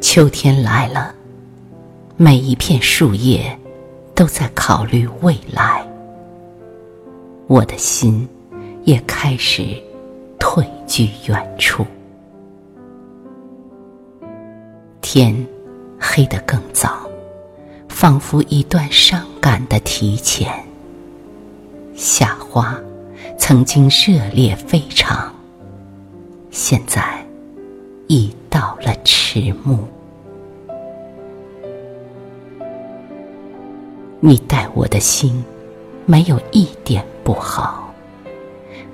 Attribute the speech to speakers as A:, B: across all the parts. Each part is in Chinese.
A: 秋天来了，每一片树叶都在考虑未来。我的心也开始退居远处。天黑得更早，仿佛一段伤感的提前。夏花曾经热烈非常，现在已到了迟暮。你待我的心没有一点不好，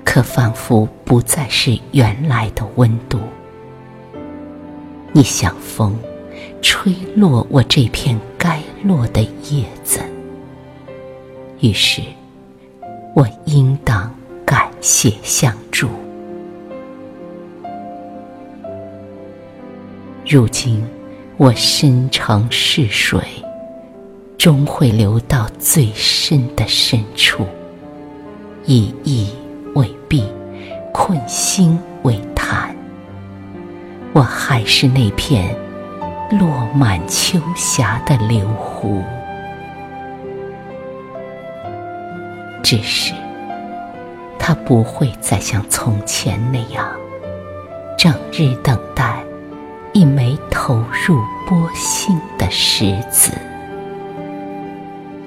A: 可仿佛不再是原来的温度。你像风，吹落我这片该落的叶子。于是，我应当感谢相助。如今，我深城逝水，终会流到最深的深处。以意为壁，困心为潭。我还是那片落满秋霞的流湖，只是它不会再像从前那样，整日等待一枚投入波心的石子，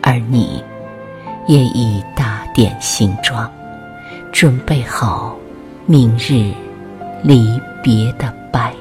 A: 而你也已打点行装，准备好明日离别的。白。